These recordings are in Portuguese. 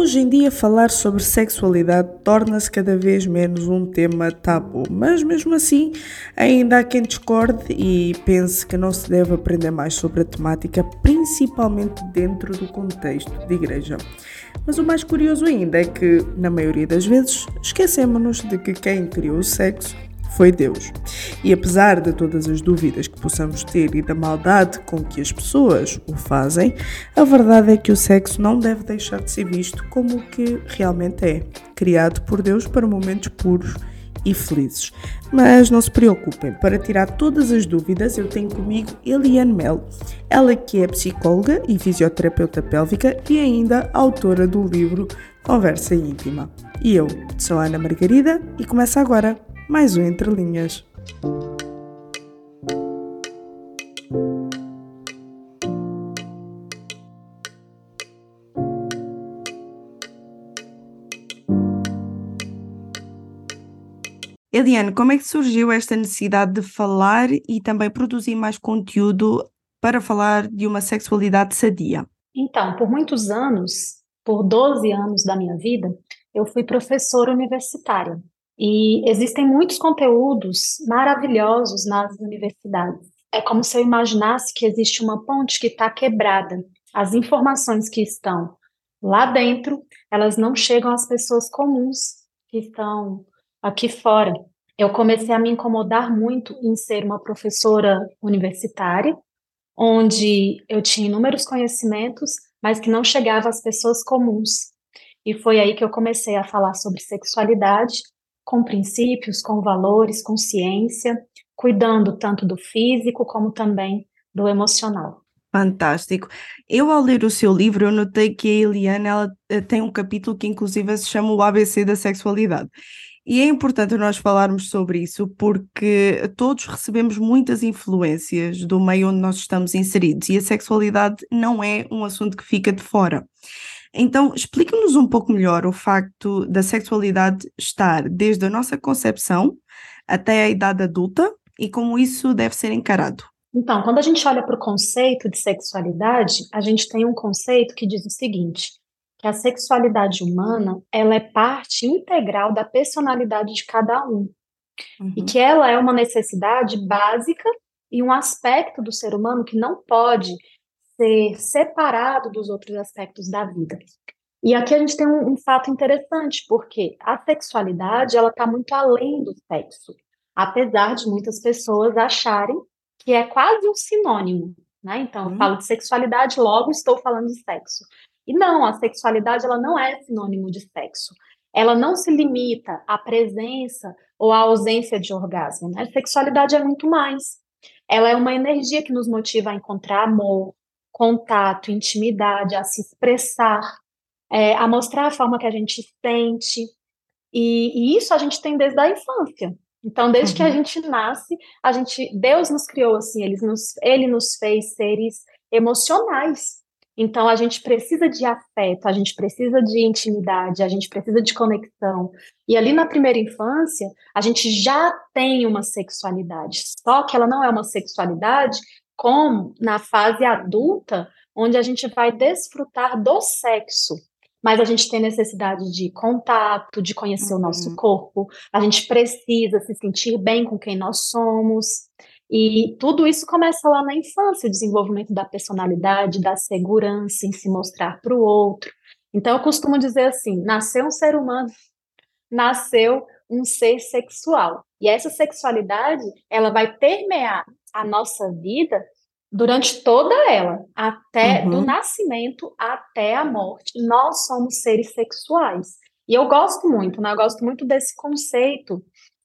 Hoje em dia, falar sobre sexualidade torna-se cada vez menos um tema tabu, mas mesmo assim, ainda há quem discorde e pense que não se deve aprender mais sobre a temática, principalmente dentro do contexto de igreja. Mas o mais curioso ainda é que, na maioria das vezes, esquecemos-nos de que quem criou o sexo foi Deus. E apesar de todas as dúvidas que possamos ter e da maldade com que as pessoas o fazem, a verdade é que o sexo não deve deixar de ser visto como o que realmente é, criado por Deus para momentos puros e felizes. Mas não se preocupem, para tirar todas as dúvidas, eu tenho comigo Eliane Mel, ela que é psicóloga e fisioterapeuta pélvica e ainda autora do livro Conversa Íntima. E eu sou Ana Margarida e começa agora mais um Entre Linhas. Eliane, como é que surgiu esta necessidade de falar e também produzir mais conteúdo para falar de uma sexualidade sadia? Então, por muitos anos, por 12 anos da minha vida, eu fui professora universitária. E existem muitos conteúdos maravilhosos nas universidades. É como se eu imaginasse que existe uma ponte que está quebrada. As informações que estão lá dentro, elas não chegam às pessoas comuns que estão aqui fora. Eu comecei a me incomodar muito em ser uma professora universitária, onde eu tinha inúmeros conhecimentos, mas que não chegava às pessoas comuns. E foi aí que eu comecei a falar sobre sexualidade com princípios, com valores, com ciência, cuidando tanto do físico como também do emocional. Fantástico. Eu, ao ler o seu livro, eu notei que a Eliana ela, eh, tem um capítulo que, inclusive, se chama o ABC da sexualidade. E é importante nós falarmos sobre isso porque todos recebemos muitas influências do meio onde nós estamos inseridos e a sexualidade não é um assunto que fica de fora. Então, explique-nos um pouco melhor o facto da sexualidade estar desde a nossa concepção até a idade adulta e como isso deve ser encarado. Então, quando a gente olha para o conceito de sexualidade, a gente tem um conceito que diz o seguinte: que a sexualidade humana ela é parte integral da personalidade de cada um uhum. e que ela é uma necessidade básica e um aspecto do ser humano que não pode ser separado dos outros aspectos da vida. E aqui a gente tem um, um fato interessante, porque a sexualidade ela está muito além do sexo, apesar de muitas pessoas acharem que é quase um sinônimo, né? Então, eu uhum. falo de sexualidade, logo estou falando de sexo. E não, a sexualidade ela não é sinônimo de sexo. Ela não se limita à presença ou à ausência de orgasmo. Né? A sexualidade é muito mais. Ela é uma energia que nos motiva a encontrar amor, contato, intimidade, a se expressar, é, a mostrar a forma que a gente sente. E, e, isso a gente tem desde a infância. Então, desde uhum. que a uhum. gente nasce, a gente, Deus nos criou assim, ele nos, ele nos fez seres emocionais. Então, a gente precisa de afeto, a gente precisa de intimidade, a gente precisa de conexão. E ali na primeira infância, a gente já tem uma sexualidade, só que ela não é uma sexualidade como na fase adulta, onde a gente vai desfrutar do sexo. Mas a gente tem necessidade de contato, de conhecer uhum. o nosso corpo, a gente precisa se sentir bem com quem nós somos. E tudo isso começa lá na infância, o desenvolvimento da personalidade, da segurança em se mostrar para o outro. Então, eu costumo dizer assim: nasceu um ser humano, nasceu um ser sexual. E essa sexualidade, ela vai permear a nossa vida durante toda ela, até uhum. do nascimento até a morte. Nós somos seres sexuais. E eu gosto muito, né? Eu gosto muito desse conceito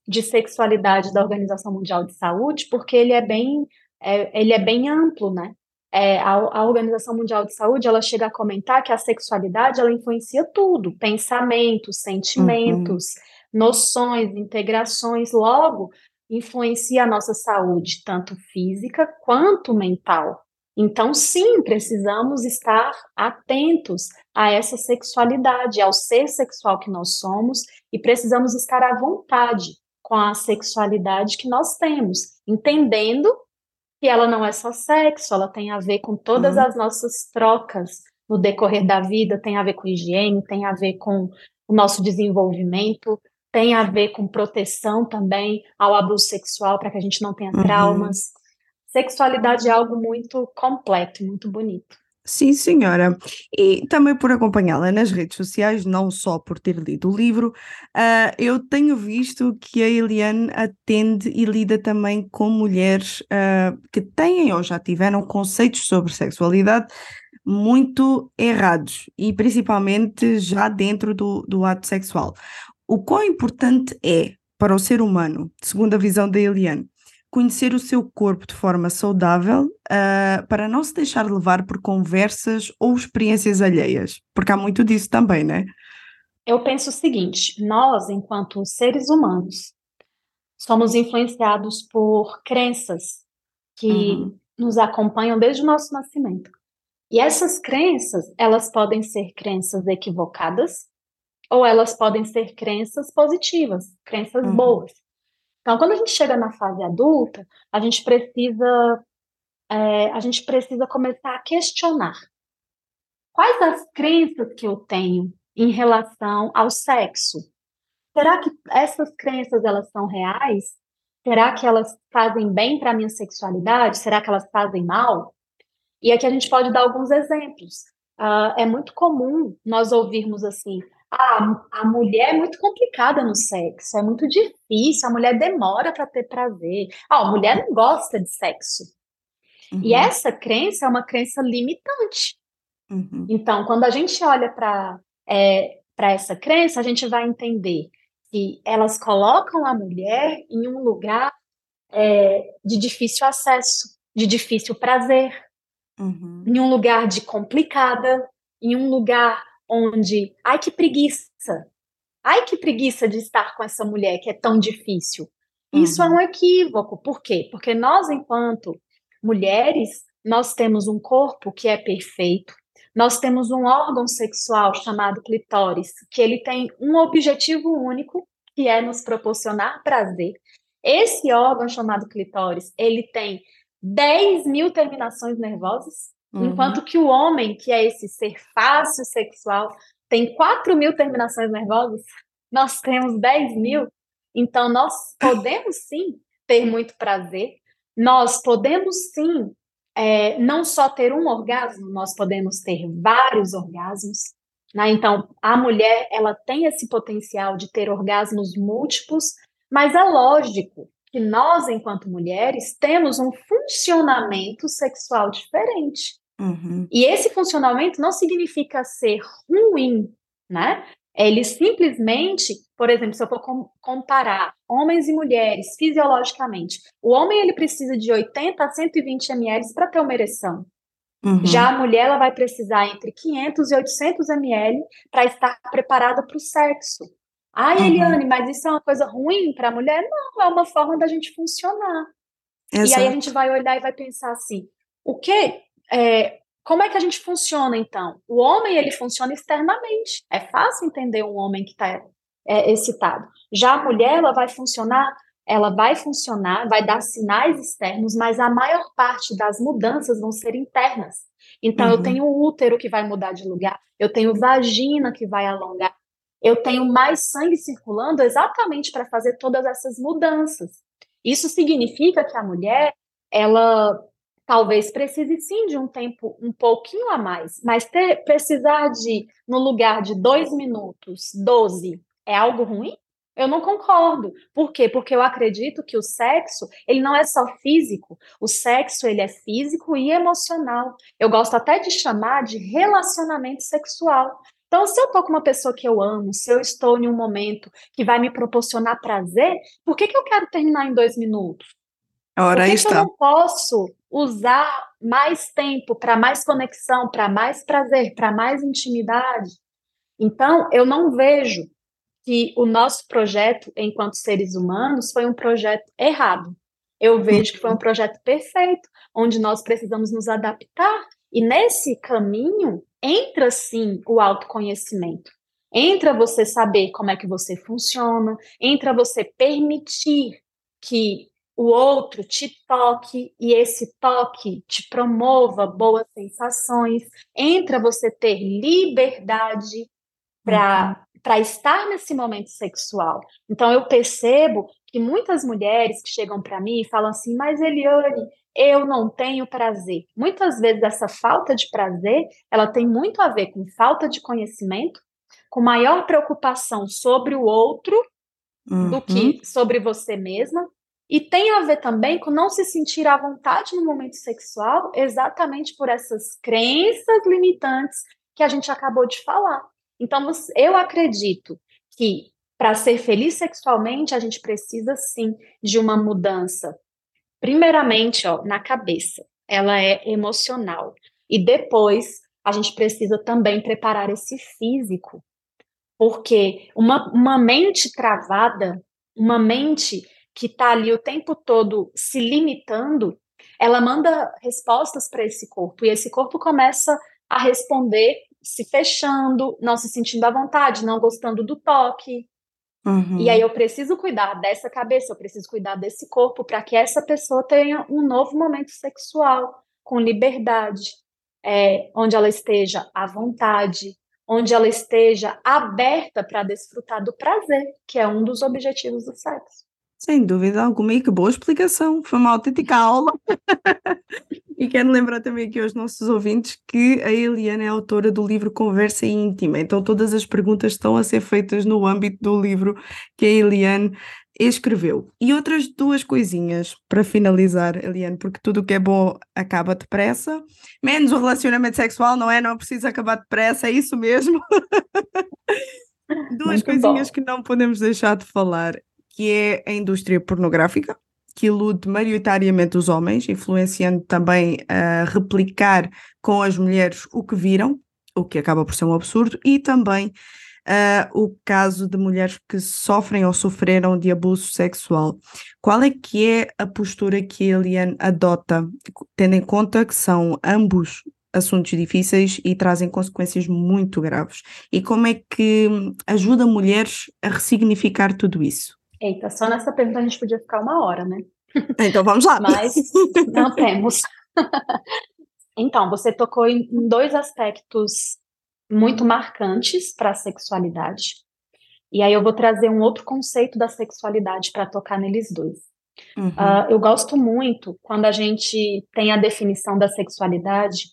de sexualidade da Organização Mundial de Saúde, porque ele é bem, é, ele é bem amplo, né? É, a, a, Organização Mundial de Saúde ela chega a comentar que a sexualidade ela influencia tudo, pensamentos, sentimentos, uhum. noções, integrações. Logo, influencia a nossa saúde, tanto física quanto mental. Então, sim, precisamos estar atentos a essa sexualidade, ao ser sexual que nós somos, e precisamos estar à vontade com a sexualidade que nós temos, entendendo que ela não é só sexo, ela tem a ver com todas uhum. as nossas trocas no decorrer da vida, tem a ver com higiene, tem a ver com o nosso desenvolvimento, tem a ver com proteção também ao abuso sexual, para que a gente não tenha uhum. traumas. Uhum. Sexualidade é algo muito completo, muito bonito. Sim, senhora. E também por acompanhá-la nas redes sociais, não só por ter lido o livro, uh, eu tenho visto que a Eliane atende e lida também com mulheres uh, que têm ou já tiveram conceitos sobre sexualidade muito errados e principalmente já dentro do, do ato sexual. O quão importante é para o ser humano, segundo a visão da Eliane, conhecer o seu corpo de forma saudável uh, para não se deixar levar por conversas ou experiências alheias, porque há muito disso também, né? Eu penso o seguinte: nós, enquanto seres humanos, somos influenciados por crenças que uhum. nos acompanham desde o nosso nascimento. E essas crenças, elas podem ser crenças equivocadas ou elas podem ser crenças positivas, crenças uhum. boas. Então, quando a gente chega na fase adulta, a gente precisa é, a gente precisa começar a questionar quais as crenças que eu tenho em relação ao sexo. Será que essas crenças elas são reais? Será que elas fazem bem para a minha sexualidade? Será que elas fazem mal? E aqui a gente pode dar alguns exemplos. Uh, é muito comum nós ouvirmos assim: ah, a mulher é muito complicada no sexo, é muito difícil, a mulher demora para ter prazer. A mulher não gosta de sexo. Uhum. E essa crença é uma crença limitante. Uhum. Então, quando a gente olha para é, essa crença, a gente vai entender que elas colocam a mulher em um lugar é, de difícil acesso, de difícil prazer, uhum. em um lugar de complicada, em um lugar onde, ai que preguiça, ai que preguiça de estar com essa mulher que é tão difícil. Isso é uhum. é um equívoco. Por quê? Porque nós, enquanto mulheres, nós temos um corpo que é perfeito, nós temos um órgão sexual chamado clitóris, que ele tem um objetivo único, que é nos proporcionar prazer. Esse órgão chamado clitóris, ele tem 10 mil terminações nervosas, Uhum. Enquanto que o homem, que é esse ser fácil sexual, tem 4 mil terminações nervosas, nós temos 10 mil. Então, nós podemos sim ter muito prazer, nós podemos sim é, não só ter um orgasmo, nós podemos ter vários orgasmos. Né? Então, a mulher ela tem esse potencial de ter orgasmos múltiplos, mas é lógico que nós, enquanto mulheres, temos um funcionamento sexual diferente. Uhum. E esse funcionamento não significa ser ruim, né? Ele simplesmente, por exemplo, se eu for comparar homens e mulheres fisiologicamente, o homem ele precisa de 80 a 120 ml para ter uma ereção. Uhum. Já a mulher ela vai precisar entre 500 e 800 ml para estar preparada para o sexo. Ah, uhum. Eliane, mas isso é uma coisa ruim para a mulher? Não, é uma forma da gente funcionar. Exato. E aí a gente vai olhar e vai pensar assim: o que é, como é que a gente funciona então? O homem ele funciona externamente. É fácil entender um homem que está é, excitado. Já a mulher ela vai funcionar, ela vai funcionar, vai dar sinais externos, mas a maior parte das mudanças vão ser internas. Então uhum. eu tenho um útero que vai mudar de lugar, eu tenho vagina que vai alongar, eu tenho mais sangue circulando exatamente para fazer todas essas mudanças. Isso significa que a mulher ela talvez precise sim de um tempo um pouquinho a mais, mas ter, precisar de, no lugar de dois minutos, 12, é algo ruim? Eu não concordo. Por quê? Porque eu acredito que o sexo, ele não é só físico. O sexo, ele é físico e emocional. Eu gosto até de chamar de relacionamento sexual. Então, se eu tô com uma pessoa que eu amo, se eu estou em um momento que vai me proporcionar prazer, por que, que eu quero terminar em dois minutos? Ora, por que, está. que eu não posso usar mais tempo para mais conexão, para mais prazer, para mais intimidade. Então, eu não vejo que o nosso projeto, enquanto seres humanos, foi um projeto errado. Eu vejo que foi um projeto perfeito, onde nós precisamos nos adaptar. E nesse caminho entra sim o autoconhecimento. Entra você saber como é que você funciona, entra você permitir que o outro te toque e esse toque te promova boas sensações, entra você ter liberdade para uhum. para estar nesse momento sexual. Então eu percebo que muitas mulheres que chegam para mim e falam assim: "Mas Eliane, eu não tenho prazer". Muitas vezes essa falta de prazer, ela tem muito a ver com falta de conhecimento, com maior preocupação sobre o outro uhum. do que sobre você mesma e tem a ver também com não se sentir à vontade no momento sexual, exatamente por essas crenças limitantes que a gente acabou de falar. Então, eu acredito que para ser feliz sexualmente, a gente precisa sim de uma mudança. Primeiramente, ó, na cabeça. Ela é emocional. E depois, a gente precisa também preparar esse físico. Porque uma, uma mente travada, uma mente que está ali o tempo todo se limitando, ela manda respostas para esse corpo e esse corpo começa a responder se fechando, não se sentindo à vontade, não gostando do toque. Uhum. E aí eu preciso cuidar dessa cabeça, eu preciso cuidar desse corpo para que essa pessoa tenha um novo momento sexual com liberdade, é, onde ela esteja à vontade, onde ela esteja aberta para desfrutar do prazer, que é um dos objetivos do sexo. Sem dúvida alguma, e que boa explicação, foi uma autêntica aula. e quero lembrar também aqui aos nossos ouvintes que a Eliana é autora do livro Conversa Íntima, então todas as perguntas estão a ser feitas no âmbito do livro que a Eliane escreveu. E outras duas coisinhas para finalizar, Eliane, porque tudo o que é bom acaba depressa, menos o relacionamento sexual, não é? Não é preciso acabar depressa, é isso mesmo. duas Muito coisinhas bom. que não podemos deixar de falar que é a indústria pornográfica, que ilude maioritariamente os homens, influenciando também a replicar com as mulheres o que viram, o que acaba por ser um absurdo, e também uh, o caso de mulheres que sofrem ou sofreram de abuso sexual. Qual é que é a postura que a Eliane adota, tendo em conta que são ambos assuntos difíceis e trazem consequências muito graves? E como é que ajuda mulheres a ressignificar tudo isso? Eita, só nessa pergunta a gente podia ficar uma hora, né? Então vamos lá. Mas não temos. então, você tocou em dois aspectos muito marcantes para a sexualidade. E aí eu vou trazer um outro conceito da sexualidade para tocar neles dois. Uhum. Uh, eu gosto muito quando a gente tem a definição da sexualidade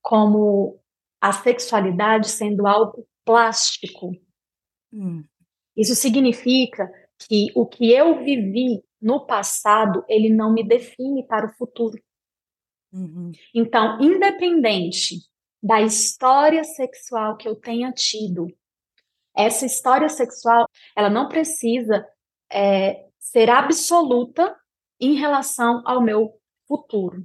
como a sexualidade sendo algo plástico. Uhum. Isso significa que o que eu vivi no passado, ele não me define para o futuro. Uhum. Então, independente da história sexual que eu tenha tido, essa história sexual, ela não precisa é, ser absoluta em relação ao meu futuro.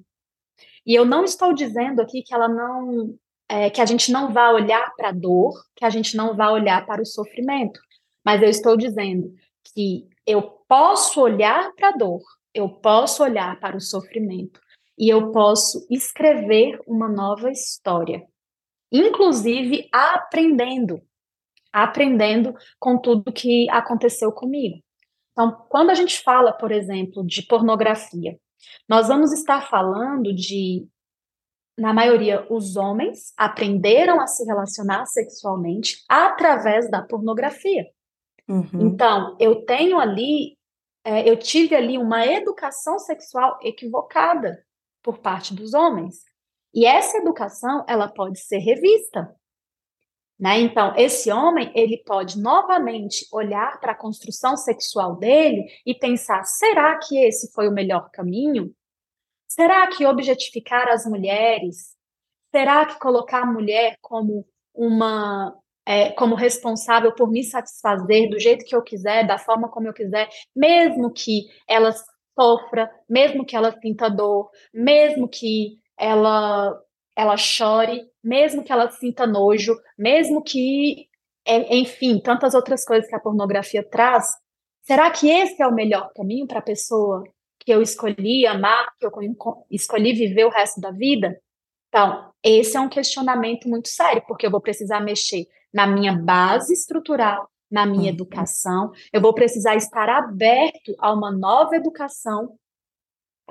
E eu não estou dizendo aqui que ela não, é, que a gente não vá olhar para a dor, que a gente não vá olhar para o sofrimento, mas eu estou dizendo que eu posso olhar para a dor, eu posso olhar para o sofrimento e eu posso escrever uma nova história, inclusive aprendendo, aprendendo com tudo que aconteceu comigo. Então, quando a gente fala, por exemplo, de pornografia, nós vamos estar falando de, na maioria, os homens aprenderam a se relacionar sexualmente através da pornografia. Uhum. Então, eu tenho ali, é, eu tive ali uma educação sexual equivocada por parte dos homens. E essa educação, ela pode ser revista. Né? Então, esse homem, ele pode novamente olhar para a construção sexual dele e pensar: será que esse foi o melhor caminho? Será que objetificar as mulheres? Será que colocar a mulher como uma é, como responsável por me satisfazer do jeito que eu quiser, da forma como eu quiser, mesmo que ela sofra, mesmo que ela sinta dor, mesmo que ela ela chore, mesmo que ela sinta nojo, mesmo que, é, enfim, tantas outras coisas que a pornografia traz. Será que esse é o melhor caminho para a pessoa que eu escolhi amar, que eu escolhi viver o resto da vida? Então, esse é um questionamento muito sério, porque eu vou precisar mexer na minha base estrutural, na minha uhum. educação. Eu vou precisar estar aberto a uma nova educação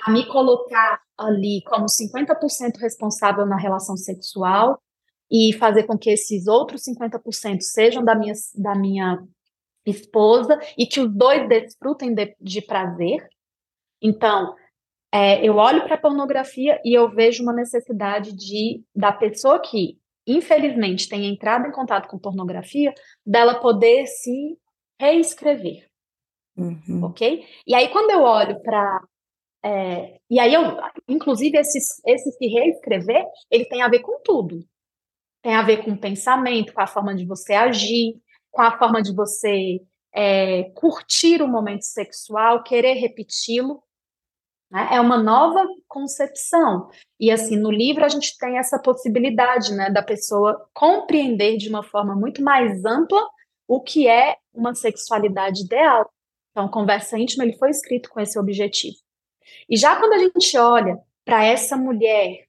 a me colocar ali como 50% responsável na relação sexual e fazer com que esses outros 50% sejam da minha, da minha esposa e que os dois desfrutem de, de prazer. Então, é, eu olho para a pornografia e eu vejo uma necessidade de da pessoa que infelizmente tenha entrado em contato com pornografia, dela poder se reescrever. Uhum. Ok? E aí, quando eu olho para. É, e aí, eu, inclusive, esse, esse se reescrever, ele tem a ver com tudo. Tem a ver com o pensamento, com a forma de você agir, com a forma de você é, curtir o momento sexual, querer repeti-lo. Né? É uma nova concepção. E assim, no livro a gente tem essa possibilidade né, da pessoa compreender de uma forma muito mais ampla o que é uma sexualidade ideal. Então, Conversa Íntima ele foi escrito com esse objetivo. E já quando a gente olha para essa mulher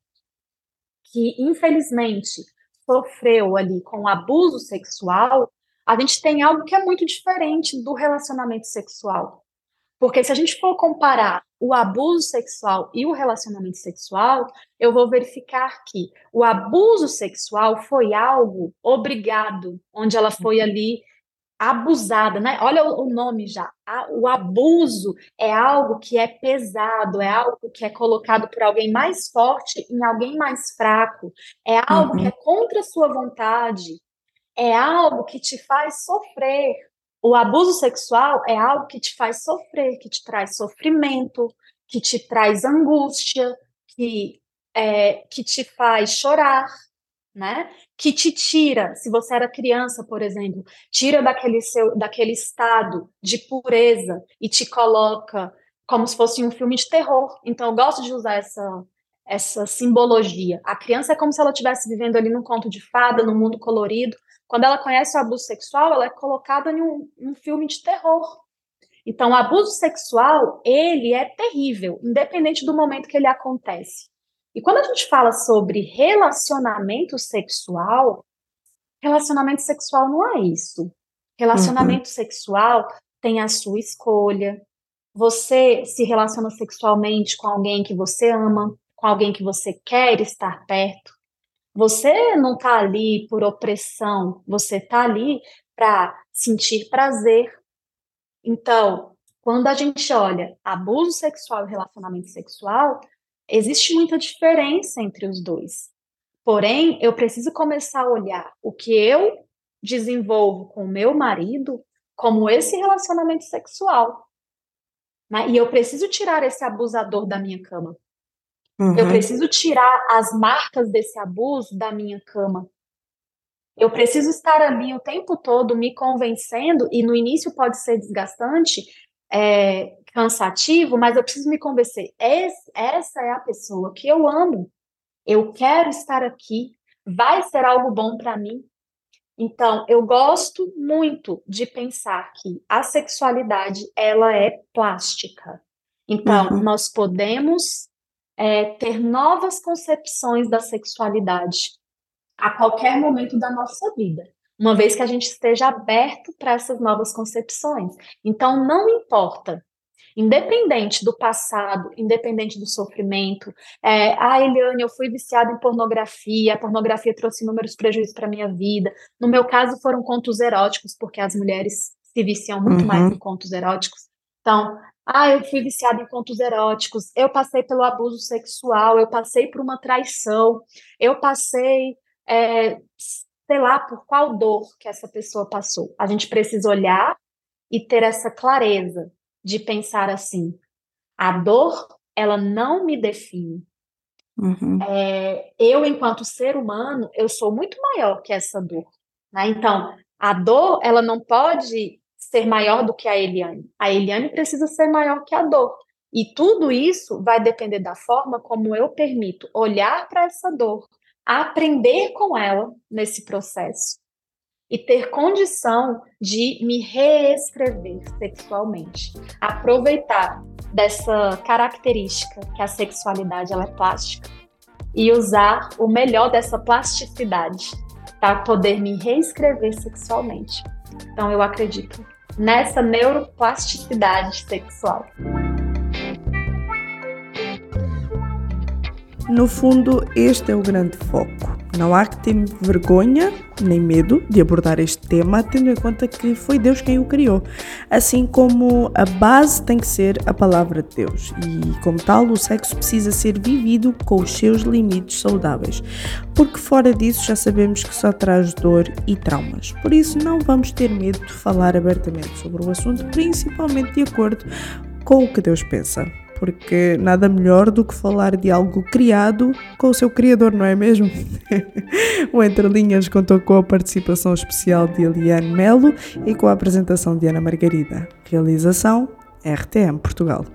que, infelizmente, sofreu ali com abuso sexual, a gente tem algo que é muito diferente do relacionamento sexual. Porque se a gente for comparar o abuso sexual e o relacionamento sexual, eu vou verificar que o abuso sexual foi algo obrigado, onde ela foi ali abusada, né? Olha o nome já. O abuso é algo que é pesado, é algo que é colocado por alguém mais forte em alguém mais fraco, é algo uhum. que é contra a sua vontade, é algo que te faz sofrer. O abuso sexual é algo que te faz sofrer, que te traz sofrimento, que te traz angústia, que, é, que te faz chorar, né? Que te tira, se você era criança, por exemplo, tira daquele seu, daquele estado de pureza e te coloca como se fosse um filme de terror. Então, eu gosto de usar essa essa simbologia. A criança é como se ela estivesse vivendo ali num conto de fada, num mundo colorido, quando ela conhece o abuso sexual, ela é colocada em um, um filme de terror. Então, o abuso sexual, ele é terrível, independente do momento que ele acontece. E quando a gente fala sobre relacionamento sexual, relacionamento sexual não é isso. Relacionamento uhum. sexual tem a sua escolha. Você se relaciona sexualmente com alguém que você ama, com alguém que você quer estar perto. Você não está ali por opressão, você está ali para sentir prazer. Então, quando a gente olha abuso sexual e relacionamento sexual, existe muita diferença entre os dois. Porém, eu preciso começar a olhar o que eu desenvolvo com o meu marido como esse relacionamento sexual. Né? E eu preciso tirar esse abusador da minha cama. Uhum. Eu preciso tirar as marcas desse abuso da minha cama. Eu preciso estar ali o tempo todo me convencendo, e no início pode ser desgastante, é, cansativo, mas eu preciso me convencer. Esse, essa é a pessoa que eu amo. Eu quero estar aqui. Vai ser algo bom para mim. Então, eu gosto muito de pensar que a sexualidade ela é plástica. Então, uhum. nós podemos é, ter novas concepções da sexualidade a qualquer momento da nossa vida, uma vez que a gente esteja aberto para essas novas concepções. Então, não importa independente do passado, independente do sofrimento. É, ah, Eliane, eu fui viciada em pornografia, a pornografia trouxe inúmeros prejuízos para minha vida. No meu caso, foram contos eróticos, porque as mulheres se viciam muito uhum. mais em contos eróticos. Então, ah, eu fui viciada em contos eróticos, eu passei pelo abuso sexual, eu passei por uma traição, eu passei, é, sei lá, por qual dor que essa pessoa passou. A gente precisa olhar e ter essa clareza de pensar assim: a dor, ela não me define. Uhum. É, eu, enquanto ser humano, eu sou muito maior que essa dor. Né? Então, a dor, ela não pode ser maior do que a Eliane. A Eliane precisa ser maior que a dor. E tudo isso vai depender da forma como eu permito olhar para essa dor, aprender com ela nesse processo e ter condição de me reescrever sexualmente. Aproveitar dessa característica que a sexualidade ela é plástica e usar o melhor dessa plasticidade para poder me reescrever sexualmente. Então eu acredito nessa neuroplasticidade sexual. No fundo, este é o grande foco. Não há que ter vergonha nem medo de abordar este tema, tendo em conta que foi Deus quem o criou. Assim como a base tem que ser a palavra de Deus, e como tal, o sexo precisa ser vivido com os seus limites saudáveis, porque fora disso já sabemos que só traz dor e traumas. Por isso, não vamos ter medo de falar abertamente sobre o assunto, principalmente de acordo com o que Deus pensa porque nada melhor do que falar de algo criado com o seu criador, não é mesmo? o Entre Linhas contou com a participação especial de Eliane Melo e com a apresentação de Ana Margarida. Realização RTM Portugal.